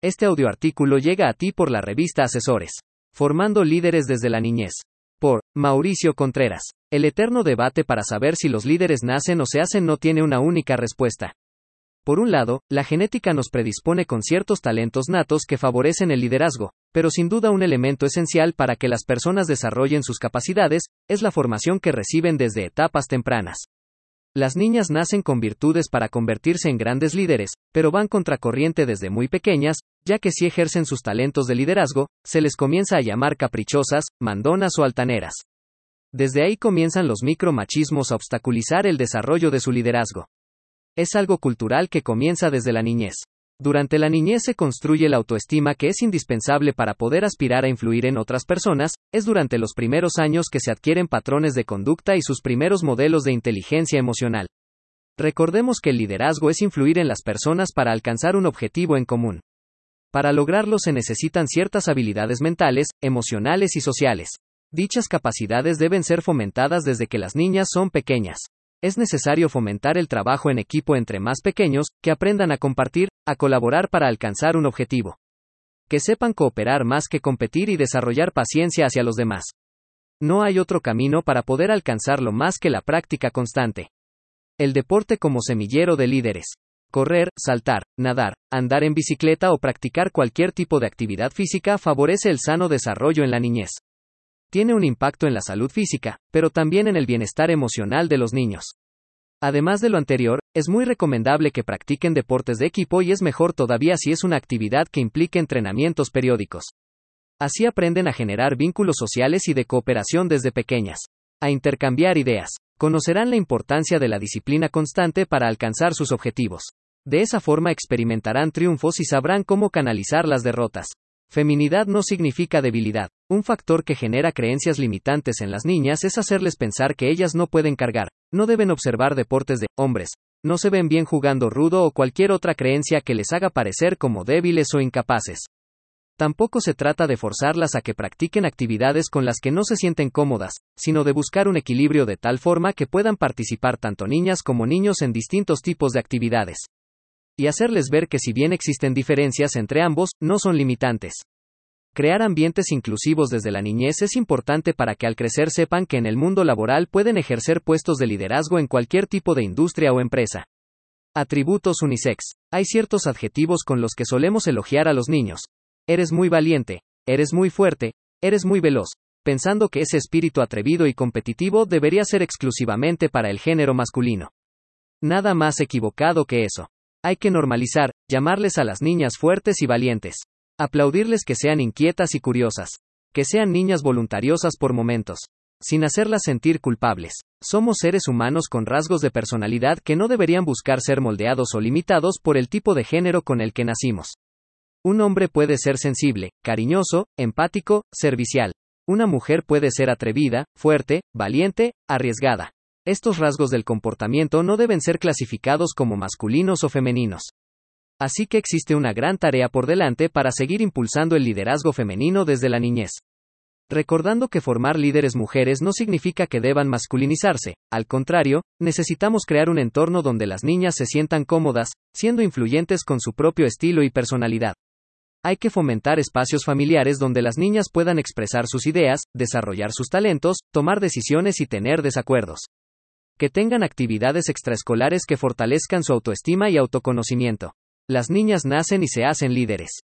Este audioartículo llega a ti por la revista Asesores. Formando líderes desde la niñez. Por Mauricio Contreras. El eterno debate para saber si los líderes nacen o se hacen no tiene una única respuesta. Por un lado, la genética nos predispone con ciertos talentos natos que favorecen el liderazgo, pero sin duda un elemento esencial para que las personas desarrollen sus capacidades, es la formación que reciben desde etapas tempranas. Las niñas nacen con virtudes para convertirse en grandes líderes, pero van contracorriente desde muy pequeñas, ya que si ejercen sus talentos de liderazgo, se les comienza a llamar caprichosas, mandonas o altaneras. Desde ahí comienzan los micromachismos a obstaculizar el desarrollo de su liderazgo. Es algo cultural que comienza desde la niñez. Durante la niñez se construye la autoestima que es indispensable para poder aspirar a influir en otras personas, es durante los primeros años que se adquieren patrones de conducta y sus primeros modelos de inteligencia emocional. Recordemos que el liderazgo es influir en las personas para alcanzar un objetivo en común. Para lograrlo se necesitan ciertas habilidades mentales, emocionales y sociales. Dichas capacidades deben ser fomentadas desde que las niñas son pequeñas. Es necesario fomentar el trabajo en equipo entre más pequeños, que aprendan a compartir, a colaborar para alcanzar un objetivo. Que sepan cooperar más que competir y desarrollar paciencia hacia los demás. No hay otro camino para poder alcanzarlo más que la práctica constante. El deporte como semillero de líderes. Correr, saltar, nadar, andar en bicicleta o practicar cualquier tipo de actividad física favorece el sano desarrollo en la niñez tiene un impacto en la salud física, pero también en el bienestar emocional de los niños. Además de lo anterior, es muy recomendable que practiquen deportes de equipo y es mejor todavía si es una actividad que implique entrenamientos periódicos. Así aprenden a generar vínculos sociales y de cooperación desde pequeñas. A intercambiar ideas. Conocerán la importancia de la disciplina constante para alcanzar sus objetivos. De esa forma experimentarán triunfos y sabrán cómo canalizar las derrotas. Feminidad no significa debilidad. Un factor que genera creencias limitantes en las niñas es hacerles pensar que ellas no pueden cargar, no deben observar deportes de hombres, no se ven bien jugando rudo o cualquier otra creencia que les haga parecer como débiles o incapaces. Tampoco se trata de forzarlas a que practiquen actividades con las que no se sienten cómodas, sino de buscar un equilibrio de tal forma que puedan participar tanto niñas como niños en distintos tipos de actividades y hacerles ver que si bien existen diferencias entre ambos, no son limitantes. Crear ambientes inclusivos desde la niñez es importante para que al crecer sepan que en el mundo laboral pueden ejercer puestos de liderazgo en cualquier tipo de industria o empresa. Atributos unisex. Hay ciertos adjetivos con los que solemos elogiar a los niños. Eres muy valiente, eres muy fuerte, eres muy veloz, pensando que ese espíritu atrevido y competitivo debería ser exclusivamente para el género masculino. Nada más equivocado que eso. Hay que normalizar, llamarles a las niñas fuertes y valientes. Aplaudirles que sean inquietas y curiosas. Que sean niñas voluntariosas por momentos. Sin hacerlas sentir culpables. Somos seres humanos con rasgos de personalidad que no deberían buscar ser moldeados o limitados por el tipo de género con el que nacimos. Un hombre puede ser sensible, cariñoso, empático, servicial. Una mujer puede ser atrevida, fuerte, valiente, arriesgada. Estos rasgos del comportamiento no deben ser clasificados como masculinos o femeninos. Así que existe una gran tarea por delante para seguir impulsando el liderazgo femenino desde la niñez. Recordando que formar líderes mujeres no significa que deban masculinizarse, al contrario, necesitamos crear un entorno donde las niñas se sientan cómodas, siendo influyentes con su propio estilo y personalidad. Hay que fomentar espacios familiares donde las niñas puedan expresar sus ideas, desarrollar sus talentos, tomar decisiones y tener desacuerdos que tengan actividades extraescolares que fortalezcan su autoestima y autoconocimiento. Las niñas nacen y se hacen líderes.